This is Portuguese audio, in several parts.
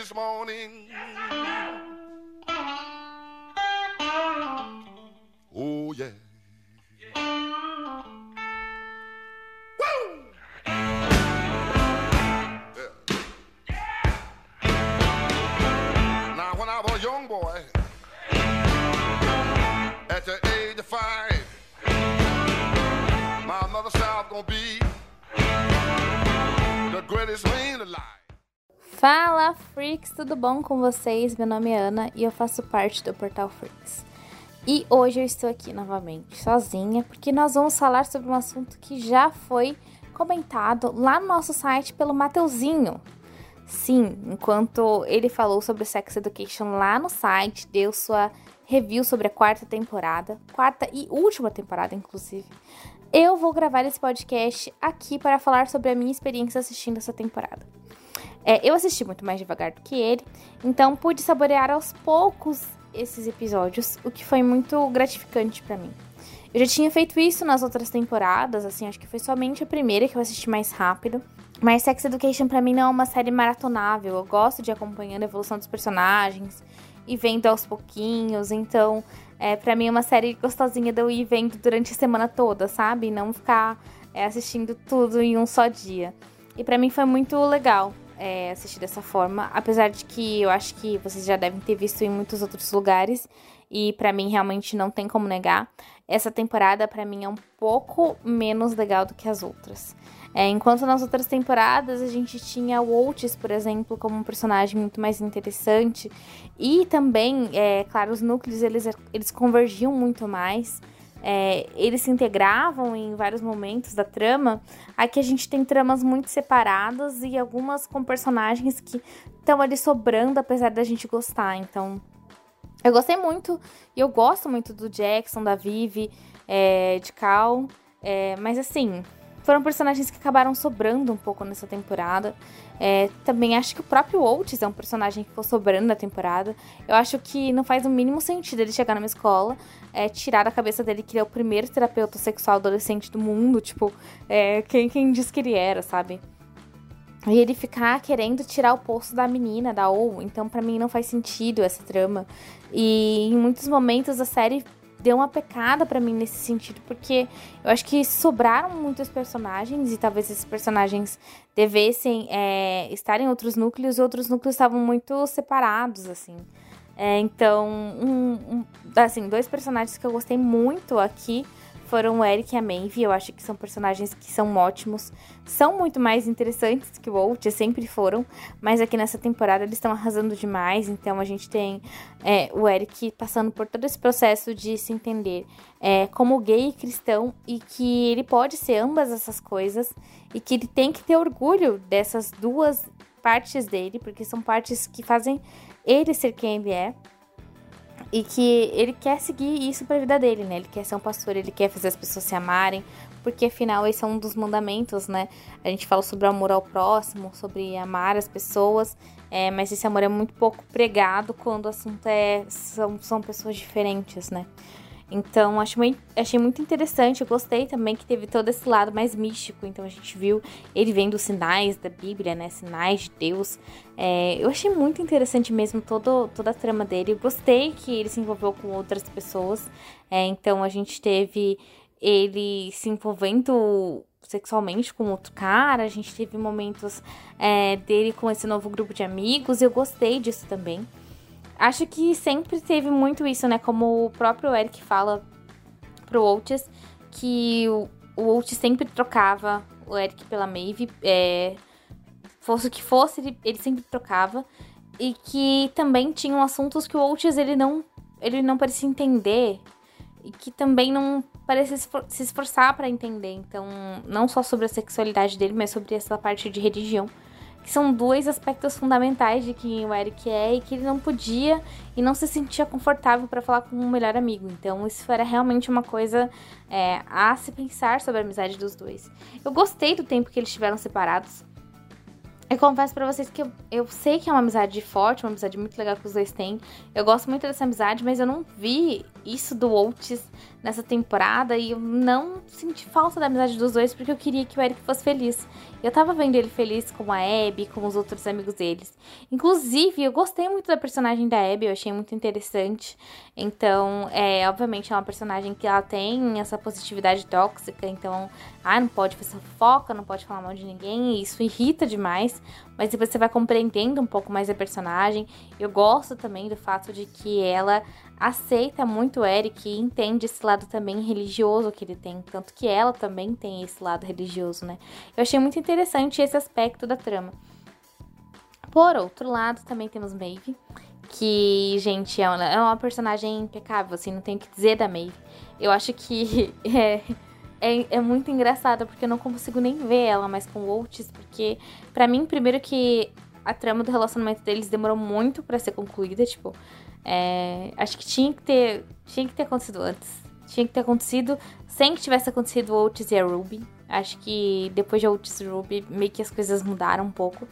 this morning. Oh, yeah. Young boy, at the age of five, my mother was gonna be Fala Freaks, tudo bom com vocês? Meu nome é Ana e eu faço parte do Portal Freaks. E hoje eu estou aqui novamente sozinha porque nós vamos falar sobre um assunto que já foi comentado lá no nosso site pelo Mateuzinho. Sim, enquanto ele falou sobre Sex Education lá no site, deu sua review sobre a quarta temporada, quarta e última temporada, inclusive. Eu vou gravar esse podcast aqui para falar sobre a minha experiência assistindo essa temporada. É, eu assisti muito mais devagar do que ele, então pude saborear aos poucos esses episódios, o que foi muito gratificante para mim. Eu já tinha feito isso nas outras temporadas, assim, acho que foi somente a primeira que eu assisti mais rápido. Mas Sex Education para mim não é uma série maratonável. Eu gosto de acompanhando a evolução dos personagens e vendo aos pouquinhos. Então, é, para mim é uma série gostosinha de eu ir vendo durante a semana toda, sabe? Não ficar é, assistindo tudo em um só dia. E para mim foi muito legal é, assistir dessa forma, apesar de que eu acho que vocês já devem ter visto em muitos outros lugares e para mim realmente não tem como negar. Essa temporada para mim é um pouco menos legal do que as outras. É, enquanto nas outras temporadas a gente tinha o Oates, por exemplo, como um personagem muito mais interessante e também, é, claro, os núcleos eles, eles convergiam muito mais é, eles se integravam em vários momentos da trama, aqui a gente tem tramas muito separadas e algumas com personagens que estão ali sobrando, apesar da gente gostar. Então, eu gostei muito e eu gosto muito do Jackson, da Vivi, é, de Cal, é, mas assim, foram personagens que acabaram sobrando um pouco nessa temporada. É, também acho que o próprio Oates é um personagem que ficou sobrando na temporada. Eu acho que não faz o mínimo sentido ele chegar numa escola, é, tirar da cabeça dele que ele é o primeiro terapeuta sexual adolescente do mundo. Tipo, é, quem, quem diz que ele era, sabe? E ele ficar querendo tirar o posto da menina, da ou. Então, para mim, não faz sentido essa trama. E em muitos momentos a série deu uma pecada para mim nesse sentido, porque eu acho que sobraram muitos personagens e talvez esses personagens devessem é, estar em outros núcleos e outros núcleos estavam muito separados, assim. É, então, um, um, assim, dois personagens que eu gostei muito aqui foram o Eric e a Maeve. Eu acho que são personagens que são ótimos. São muito mais interessantes que o Walt, sempre foram. Mas aqui nessa temporada eles estão arrasando demais. Então a gente tem é, o Eric passando por todo esse processo de se entender é, como gay e cristão. E que ele pode ser ambas essas coisas. E que ele tem que ter orgulho dessas duas partes dele. Porque são partes que fazem ele ser quem ele é e que ele quer seguir isso para a vida dele, né? Ele quer ser um pastor, ele quer fazer as pessoas se amarem, porque afinal esse é um dos mandamentos, né? A gente fala sobre o amor ao próximo, sobre amar as pessoas, é, mas esse amor é muito pouco pregado quando o assunto é são, são pessoas diferentes, né? Então, achei, muito interessante. Eu gostei também que teve todo esse lado mais místico. Então, a gente viu ele vendo sinais da Bíblia, né? Sinais de Deus. É, eu achei muito interessante mesmo todo, toda a trama dele. Eu gostei que ele se envolveu com outras pessoas. É, então, a gente teve ele se envolvendo sexualmente com outro cara. A gente teve momentos é, dele com esse novo grupo de amigos. Eu gostei disso também. Acho que sempre teve muito isso, né? Como o próprio Eric fala pro Oates, que o, o Oates sempre trocava o Eric pela Maeve. É, fosse o que fosse, ele, ele sempre trocava. E que também tinham assuntos que o Oates ele não, ele não parecia entender. E que também não parecia se esforçar para entender. Então, não só sobre a sexualidade dele, mas sobre essa parte de religião são dois aspectos fundamentais de quem o Eric é e que ele não podia e não se sentia confortável para falar com um melhor amigo. Então, isso era realmente uma coisa é, a se pensar sobre a amizade dos dois. Eu gostei do tempo que eles estiveram separados. Eu confesso para vocês que eu, eu sei que é uma amizade forte, uma amizade muito legal que os dois têm. Eu gosto muito dessa amizade, mas eu não vi isso do Oates nessa temporada e eu não senti falta da amizade dos dois porque eu queria que o Eric fosse feliz. Eu tava vendo ele feliz com a Abby, com os outros amigos deles. Inclusive, eu gostei muito da personagem da Abby, eu achei muito interessante. Então, é, obviamente, é uma personagem que ela tem essa positividade tóxica, então, ah, não pode fazer fofoca, não pode falar mal de ninguém, e isso irrita demais. Mas depois você vai compreendendo um pouco mais a personagem. Eu gosto também do fato de que ela aceita muito Eric e entende esse lado também religioso que ele tem, tanto que ela também tem esse lado religioso, né? Eu achei muito interessante esse aspecto da trama. Por outro lado, também temos Maeve, que, gente, é uma, é uma personagem impecável, assim, não tenho o que dizer da Maeve. Eu acho que é, é, é, muito engraçada, porque eu não consigo nem ver ela mais com o porque, para mim, primeiro que a trama do relacionamento deles demorou muito para ser concluída, tipo, é, acho que tinha que ter tinha que ter acontecido antes. Tinha que ter acontecido sem que tivesse acontecido o Otis e a Ruby. Acho que depois de Otis e Ruby, meio que as coisas mudaram um pouco.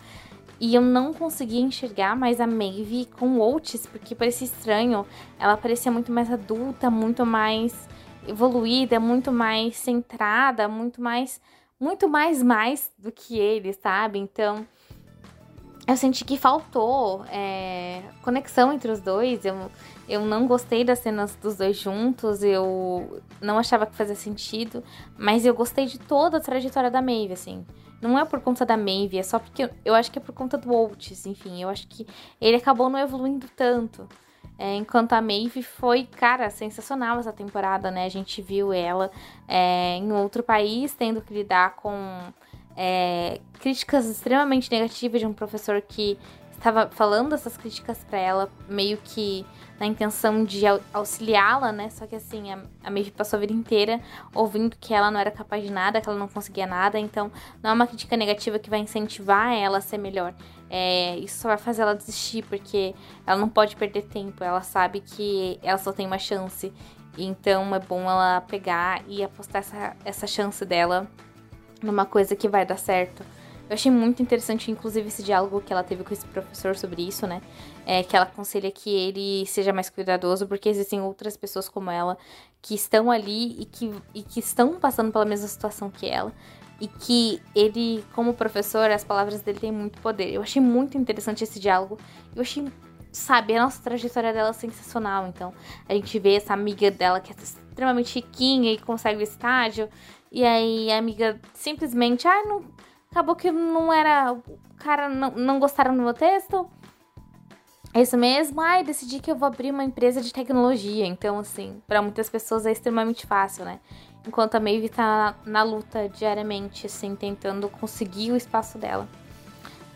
E eu não conseguia enxergar mais a Maeve com o Otis, porque parecia estranho. Ela parecia muito mais adulta, muito mais evoluída, muito mais centrada, muito mais. Muito mais mais do que ele, sabe? Então eu senti que faltou é, conexão entre os dois. Eu, eu não gostei das cenas dos dois juntos, eu não achava que fazia sentido, mas eu gostei de toda a trajetória da Maeve, assim. Não é por conta da Maeve, é só porque eu, eu acho que é por conta do Oates, enfim. Eu acho que ele acabou não evoluindo tanto. É, enquanto a Maeve foi, cara, sensacional essa temporada, né? A gente viu ela é, em outro país tendo que lidar com é, críticas extremamente negativas de um professor que estava falando essas críticas para ela, meio que na intenção de auxiliá-la, né? Só que assim, a, a Maeve passou a vida inteira ouvindo que ela não era capaz de nada, que ela não conseguia nada, então não é uma crítica negativa que vai incentivar ela a ser melhor. É, isso só vai fazer ela desistir, porque ela não pode perder tempo, ela sabe que ela só tem uma chance. Então é bom ela pegar e apostar essa, essa chance dela numa coisa que vai dar certo. Eu achei muito interessante, inclusive, esse diálogo que ela teve com esse professor sobre isso, né? É, que ela aconselha que ele seja mais cuidadoso, porque existem outras pessoas como ela que estão ali e que, e que estão passando pela mesma situação que ela. E que ele, como professor, as palavras dele têm muito poder. Eu achei muito interessante esse diálogo. Eu achei, sabe, a nossa trajetória dela sensacional. Então, a gente vê essa amiga dela que é extremamente riquinha e consegue o estágio. E aí a amiga simplesmente, ah, não, acabou que não era. O cara não, não gostaram do meu texto. É isso mesmo, ai, decidi que eu vou abrir uma empresa de tecnologia. Então, assim, para muitas pessoas é extremamente fácil, né? Enquanto a Maeve tá na, luta diariamente, assim, tentando conseguir o espaço dela.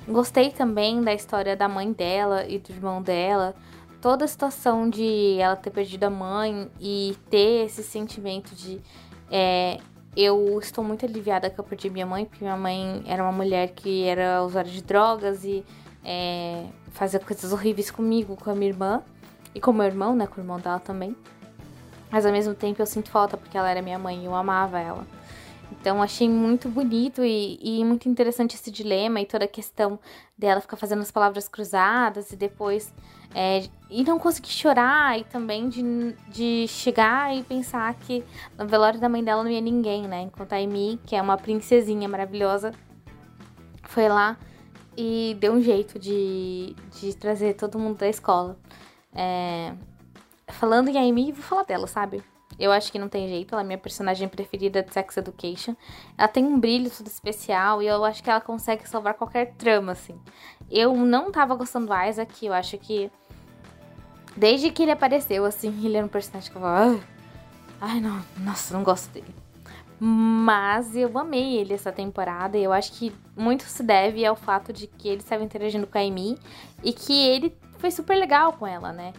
Gostei também da história da mãe dela e do irmão dela. Toda a situação de ela ter perdido a mãe e ter esse sentimento de é, eu estou muito aliviada que eu perdi minha mãe, porque minha mãe era uma mulher que era usuária de drogas e é, fazia coisas horríveis comigo, com a minha irmã e com meu irmão, né, com o irmão dela também. Mas ao mesmo tempo eu sinto falta porque ela era minha mãe e eu amava ela. Então achei muito bonito e, e, muito interessante esse dilema e toda a questão dela ficar fazendo as palavras cruzadas e depois é, e não conseguir chorar e também de, de chegar e pensar que no velório da mãe dela não ia ninguém, né? Enquanto a Amy, que é uma princesinha maravilhosa, foi lá e deu um jeito de, de trazer todo mundo da escola. É, falando em Amy, vou falar dela, sabe? Eu acho que não tem jeito, ela é minha personagem preferida de Sex Education. Ela tem um brilho tudo especial e eu acho que ela consegue salvar qualquer trama, assim. Eu não tava gostando do Isaac, eu acho que Desde que ele apareceu, assim, ele era um personagem que eu falava. Ah, ai, não, nossa, não gosto dele. Mas eu amei ele essa temporada e eu acho que muito se deve ao fato de que ele estava interagindo com a Amy e que ele foi super legal com ela, né?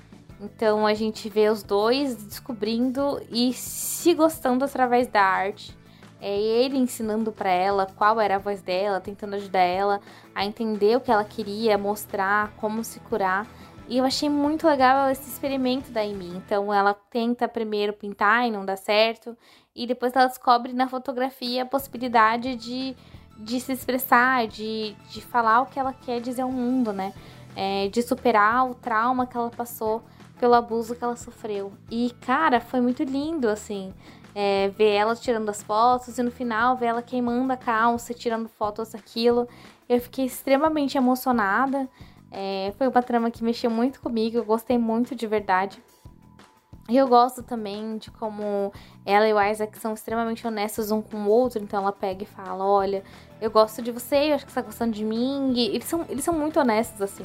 Então a gente vê os dois descobrindo e se gostando através da arte. É ele ensinando para ela qual era a voz dela, tentando ajudar ela a entender o que ela queria, mostrar como se curar. E eu achei muito legal esse experimento da Amy. Então ela tenta primeiro pintar e não dá certo. E depois ela descobre na fotografia a possibilidade de, de se expressar, de, de falar o que ela quer dizer ao mundo, né? É, de superar o trauma que ela passou pelo abuso que ela sofreu. E, cara, foi muito lindo, assim, é, ver ela tirando as fotos e no final ver ela queimando a calça, tirando fotos daquilo. Eu fiquei extremamente emocionada. É, foi uma trama que mexeu muito comigo, eu gostei muito de verdade. E eu gosto também de como ela e o Isaac são extremamente honestos um com o outro. Então ela pega e fala: Olha, eu gosto de você, eu acho que você tá gostando de mim. E eles são, eles são muito honestos, assim.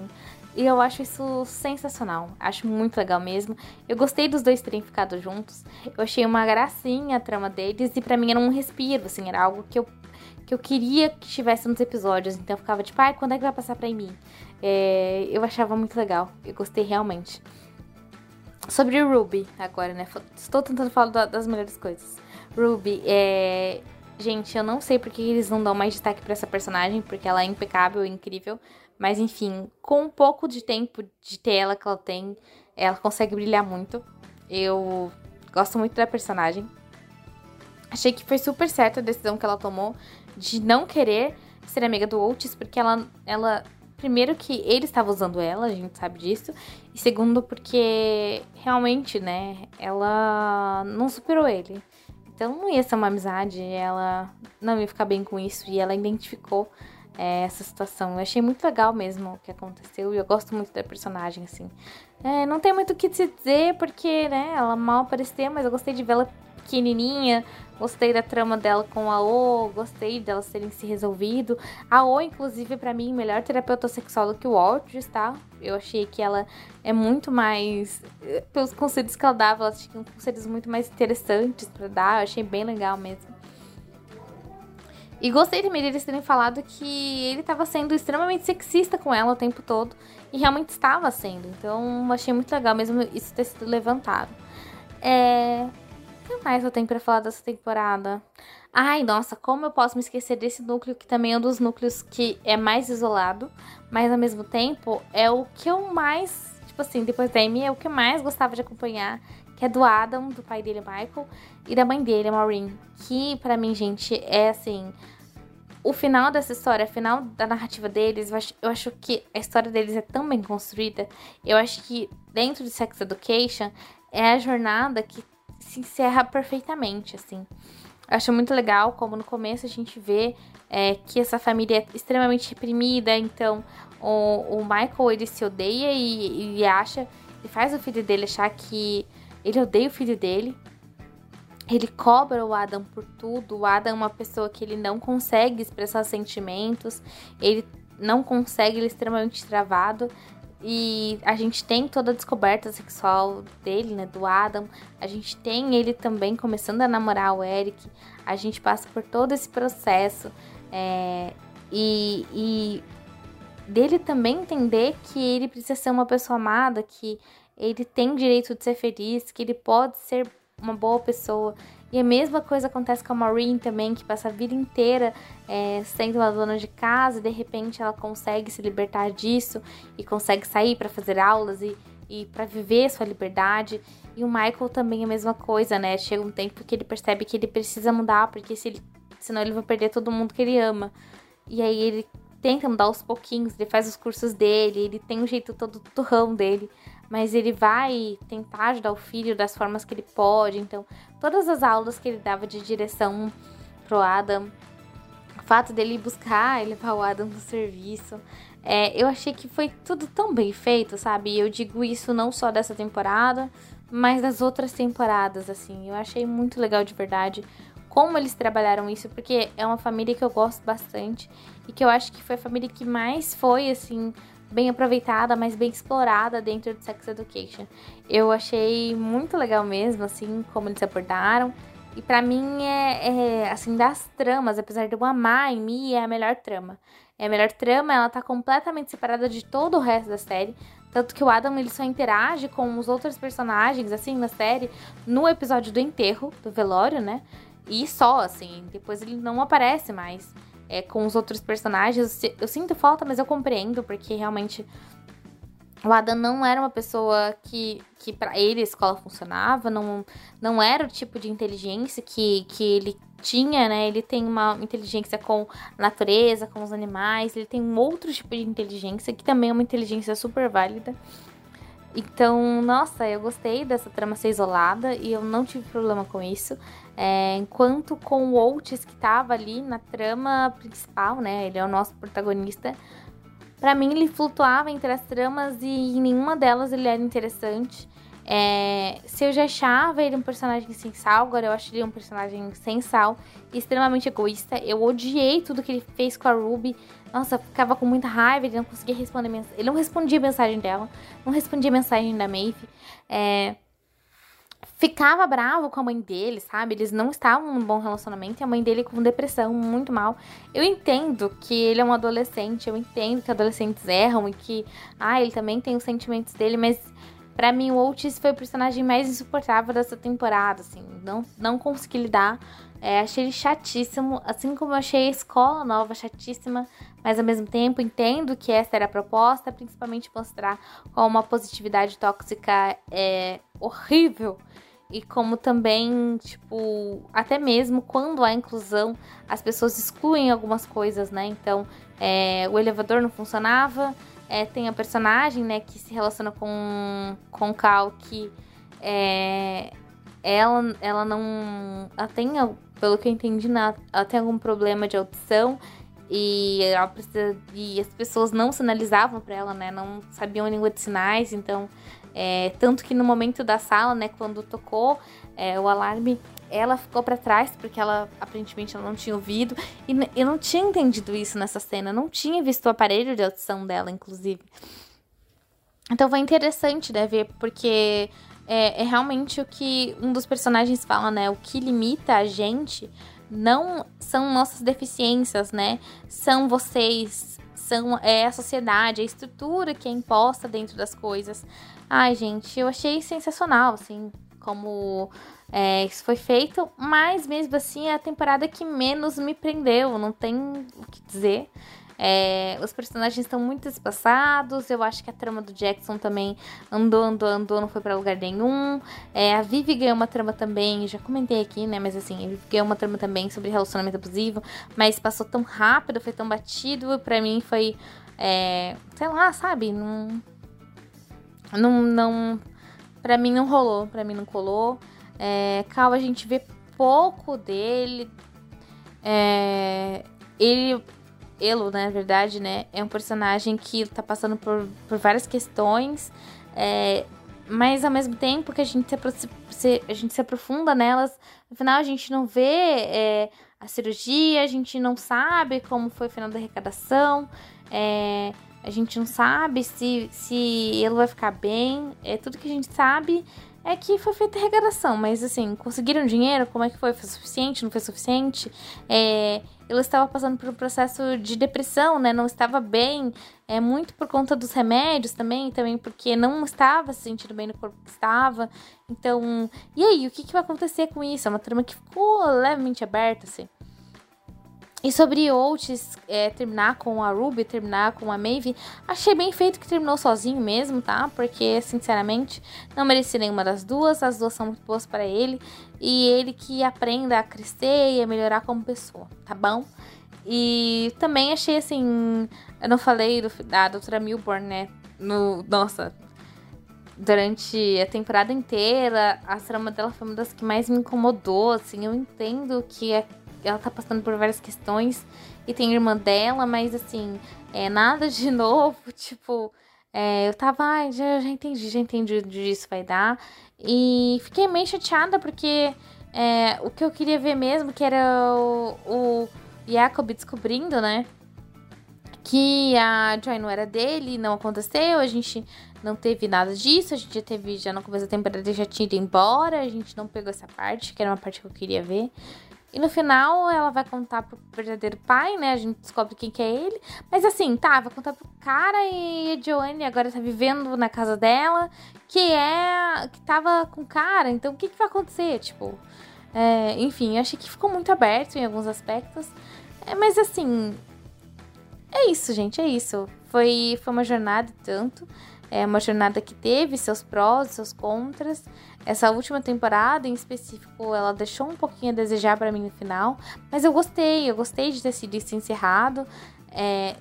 E eu acho isso sensacional. Acho muito legal mesmo. Eu gostei dos dois terem ficado juntos. Eu achei uma gracinha a trama deles. E para mim era um respiro, assim. Era algo que eu, que eu queria que tivesse nos episódios. Então eu ficava tipo, ai, quando é que vai passar pra mim? É, eu achava muito legal. Eu gostei realmente. Sobre Ruby, agora, né? Estou tentando falar das melhores coisas. Ruby, é. Gente, eu não sei porque eles não dão mais destaque para essa personagem, porque ela é impecável, incrível. Mas enfim, com um pouco de tempo de tela que ela tem, ela consegue brilhar muito. Eu gosto muito da personagem. Achei que foi super certa a decisão que ela tomou de não querer ser amiga do Otis, porque ela, ela Primeiro que ele estava usando ela, a gente sabe disso. E segundo porque realmente, né, ela não superou ele. Então não ia ser uma amizade, ela não ia ficar bem com isso e ela identificou é, essa situação. Eu achei muito legal mesmo o que aconteceu e eu gosto muito da personagem, assim. É, não tem muito o que dizer porque, né, ela mal apareceu, mas eu gostei de vê-la pequenininha, Gostei da trama dela com a O, gostei delas terem se resolvido. A O, inclusive, para mim, melhor terapeuta sexual do que o Aldous, tá? Eu achei que ela é muito mais. Eh, pelos conselhos que ela dava, ela tinha conselhos muito mais interessantes para dar. Eu achei bem legal mesmo. E gostei também deles terem falado que ele estava sendo extremamente sexista com ela o tempo todo. E realmente estava sendo. Então, achei muito legal mesmo isso ter sido levantado. É que mais eu tenho para falar dessa temporada? Ai, nossa, como eu posso me esquecer desse núcleo que também é um dos núcleos que é mais isolado, mas ao mesmo tempo é o que eu mais, tipo assim, depois da Amy, é o que eu mais gostava de acompanhar, que é do Adam, do pai dele, Michael, e da mãe dele, Maureen, que para mim, gente, é assim, o final dessa história, o final da narrativa deles, eu acho, eu acho, que a história deles é tão bem construída. Eu acho que dentro de Sex Education é a jornada que se encerra perfeitamente, assim. Eu acho muito legal como no começo a gente vê é, que essa família é extremamente reprimida, então o, o Michael ele se odeia e, e acha, e faz o filho dele achar que ele odeia o filho dele. Ele cobra o Adam por tudo. O Adam é uma pessoa que ele não consegue expressar sentimentos, ele não consegue, ele é extremamente travado. E a gente tem toda a descoberta sexual dele, né, do Adam. A gente tem ele também começando a namorar o Eric. A gente passa por todo esse processo. É, e, e dele também entender que ele precisa ser uma pessoa amada, que ele tem direito de ser feliz, que ele pode ser uma boa pessoa. E a mesma coisa acontece com a Maureen também, que passa a vida inteira é, sendo uma dona de casa e de repente ela consegue se libertar disso e consegue sair para fazer aulas e, e para viver sua liberdade. E o Michael também é a mesma coisa, né? Chega um tempo que ele percebe que ele precisa mudar, porque se ele, senão ele vai perder todo mundo que ele ama. E aí ele tenta mudar aos pouquinhos, ele faz os cursos dele, ele tem um jeito todo turrão dele mas ele vai tentar ajudar o filho das formas que ele pode. Então, todas as aulas que ele dava de direção pro Adam, o fato dele buscar e levar o Adam no serviço, é, eu achei que foi tudo tão bem feito, sabe? E eu digo isso não só dessa temporada, mas das outras temporadas, assim. Eu achei muito legal de verdade como eles trabalharam isso, porque é uma família que eu gosto bastante e que eu acho que foi a família que mais foi, assim, bem aproveitada, mas bem explorada dentro de Sex Education. Eu achei muito legal mesmo, assim, como eles abordaram. E para mim é, é, assim, das tramas, apesar de eu amar em mim, é a melhor trama. É a melhor trama, ela tá completamente separada de todo o resto da série. Tanto que o Adam ele só interage com os outros personagens, assim, na série, no episódio do enterro, do velório, né? E só, assim, depois ele não aparece mais é, com os outros personagens. Eu sinto falta, mas eu compreendo, porque realmente o Adam não era uma pessoa que, que para ele a escola funcionava, não, não era o tipo de inteligência que, que ele tinha, né? Ele tem uma inteligência com a natureza, com os animais, ele tem um outro tipo de inteligência que também é uma inteligência super válida. Então, nossa, eu gostei dessa trama ser isolada e eu não tive problema com isso. É, enquanto com o Oates, que tava ali na trama principal, né? Ele é o nosso protagonista. Para mim, ele flutuava entre as tramas e em nenhuma delas ele era interessante. É, se eu já achava ele um personagem sem sal, agora eu acho ele um personagem sem sal extremamente egoísta. Eu odiei tudo que ele fez com a Ruby. Nossa, eu ficava com muita raiva, ele não conseguia responder mensagem. Ele não respondia a mensagem dela, não respondia a mensagem da Maeve. É, ficava bravo com a mãe dele, sabe? Eles não estavam num bom relacionamento e a mãe dele com depressão, muito mal. Eu entendo que ele é um adolescente, eu entendo que adolescentes erram e que, ah, ele também tem os sentimentos dele, mas para mim o Otis foi o personagem mais insuportável dessa temporada, assim, não, não consegui lidar. É, achei ele chatíssimo, assim como eu achei a escola nova chatíssima, mas ao mesmo tempo entendo que essa era a proposta, principalmente mostrar como uma positividade tóxica é horrível e como também, tipo, até mesmo quando há inclusão, as pessoas excluem algumas coisas, né? Então, é, o elevador não funcionava, é, tem a personagem, né, que se relaciona com, com Cal, que é, ela, ela não. Ela tem, pelo que eu entendi, ela tem algum problema de audição e ela precisa. E as pessoas não sinalizavam para ela, né? Não sabiam a língua de sinais, então é, tanto que no momento da sala, né, quando tocou é, o alarme, ela ficou para trás, porque ela aparentemente ela não tinha ouvido. E eu não tinha entendido isso nessa cena, não tinha visto o aparelho de audição dela, inclusive. Então foi interessante, né, ver, porque é, é realmente o que um dos personagens fala, né? O que limita a gente não são nossas deficiências, né? São vocês, são é a sociedade, a estrutura que é imposta dentro das coisas. Ai, gente, eu achei sensacional, assim, como é, isso foi feito, mas mesmo assim é a temporada que menos me prendeu, não tem o que dizer. É, os personagens estão muito espaçados. Eu acho que a trama do Jackson também andou, andou, andou, não foi para lugar nenhum. É, a Vivi ganhou uma trama também, já comentei aqui, né? Mas assim, Vivi ganhou uma trama também sobre relacionamento abusivo, mas passou tão rápido, foi tão batido. Pra mim foi, é, sei lá, sabe? Não, não, não, pra mim não rolou, pra mim não colou. É, Cal, a gente vê pouco dele. É, ele, Elo, né, na verdade, né, é um personagem que tá passando por, por várias questões. É, mas ao mesmo tempo que a gente se, a gente se aprofunda nelas, no final a gente não vê é, a cirurgia, a gente não sabe como foi o final da arrecadação. É, a gente não sabe se, se ele vai ficar bem. É tudo que a gente sabe é que foi feita a arrecadação, mas assim, conseguiram dinheiro? Como é que foi? Foi suficiente? Não foi suficiente? É, ele estava passando por um processo de depressão, né? Não estava bem, é muito por conta dos remédios também, também porque não estava se sentindo bem no corpo que estava. Então, e aí, o que, que vai acontecer com isso? É uma trama que ficou levemente aberta, assim. E sobre Oates é, terminar com a Ruby, terminar com a Maeve, achei bem feito que terminou sozinho mesmo, tá? Porque, sinceramente, não mereci nenhuma das duas. As duas são muito boas para ele. E ele que aprenda a crescer e a melhorar como pessoa, tá bom? E também achei assim. Eu não falei do, da doutora Milburn, né? No, nossa, durante a temporada inteira, a trama dela foi uma das que mais me incomodou, assim, eu entendo que é ela tá passando por várias questões e tem irmã dela, mas assim, é nada de novo, tipo, é, eu tava, ai, já, já entendi, já entendi onde isso vai dar. E fiquei meio chateada porque é, o que eu queria ver mesmo, que era o, o Jacob descobrindo, né? Que a Joy não era dele, não aconteceu, a gente não teve nada disso, a gente já teve, já no começo da temporada já tinha ido embora, a gente não pegou essa parte, que era uma parte que eu queria ver. E no final ela vai contar pro verdadeiro pai, né? A gente descobre quem que é ele. Mas assim, tá, vai contar pro cara e a Joanne agora tá vivendo na casa dela, que é. que tava com o cara. Então o que, que vai acontecer? Tipo. É, enfim, eu achei que ficou muito aberto em alguns aspectos. É, mas assim. É isso, gente, é isso. Foi, foi uma jornada tanto. É uma jornada que teve seus prós, seus contras. Essa última temporada em específico, ela deixou um pouquinho a desejar para mim no final, mas eu gostei, eu gostei de ter sido isso encerrado. É,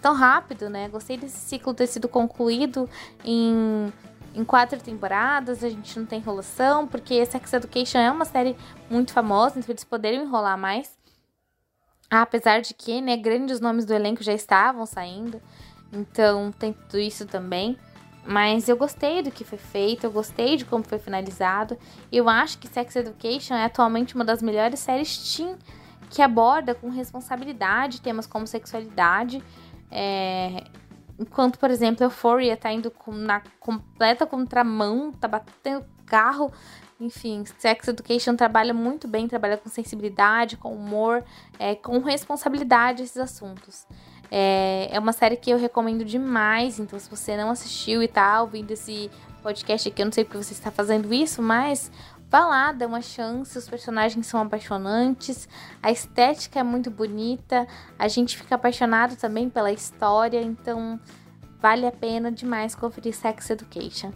tão rápido, né? Gostei desse ciclo ter sido concluído em em quatro temporadas, a gente não tem enrolação, porque Sex Education é uma série muito famosa, então eles poderiam enrolar mais. Apesar de que, né, grandes nomes do elenco já estavam saindo, então tem tudo isso também. Mas eu gostei do que foi feito, eu gostei de como foi finalizado. Eu acho que Sex Education é atualmente uma das melhores séries teen que aborda com responsabilidade temas como sexualidade. É... Enquanto, por exemplo, Euphoria tá indo na completa contramão, tá batendo carro. Enfim, Sex Education trabalha muito bem, trabalha com sensibilidade, com humor, é, com responsabilidade esses assuntos. É, é uma série que eu recomendo demais, então se você não assistiu e tá ouvindo esse podcast aqui, eu não sei porque você está fazendo isso, mas vá lá, dá uma chance, os personagens são apaixonantes, a estética é muito bonita, a gente fica apaixonado também pela história, então vale a pena demais conferir Sex Education.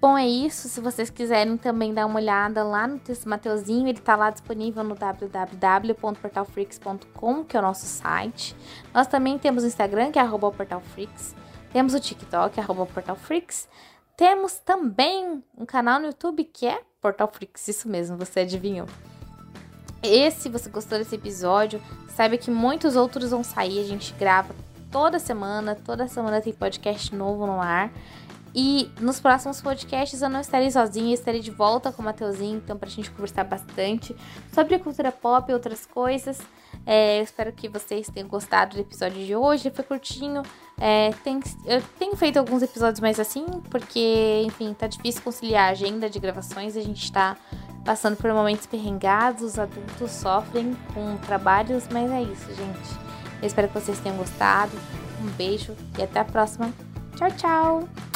Bom, é isso. Se vocês quiserem também dar uma olhada lá no texto Mateuzinho, ele está lá disponível no www.portalfreaks.com, que é o nosso site. Nós também temos o Instagram, que é portalfreaks. Temos o TikTok, arroba portalfreaks. Temos também um canal no YouTube que é Portalfreaks, isso mesmo, você adivinhou. E se você gostou desse episódio, saiba que muitos outros vão sair. A gente grava toda semana, toda semana tem podcast novo no ar. E nos próximos podcasts eu não estarei sozinha, estarei de volta com o Mateuzinho, então pra gente conversar bastante sobre cultura pop e outras coisas. É, eu espero que vocês tenham gostado do episódio de hoje, foi curtinho. É, tem, eu tenho feito alguns episódios mais assim, porque, enfim, tá difícil conciliar a agenda de gravações, a gente tá passando por momentos perrengados, os adultos sofrem com trabalhos, mas é isso, gente. Eu espero que vocês tenham gostado. Um beijo e até a próxima. Tchau, tchau!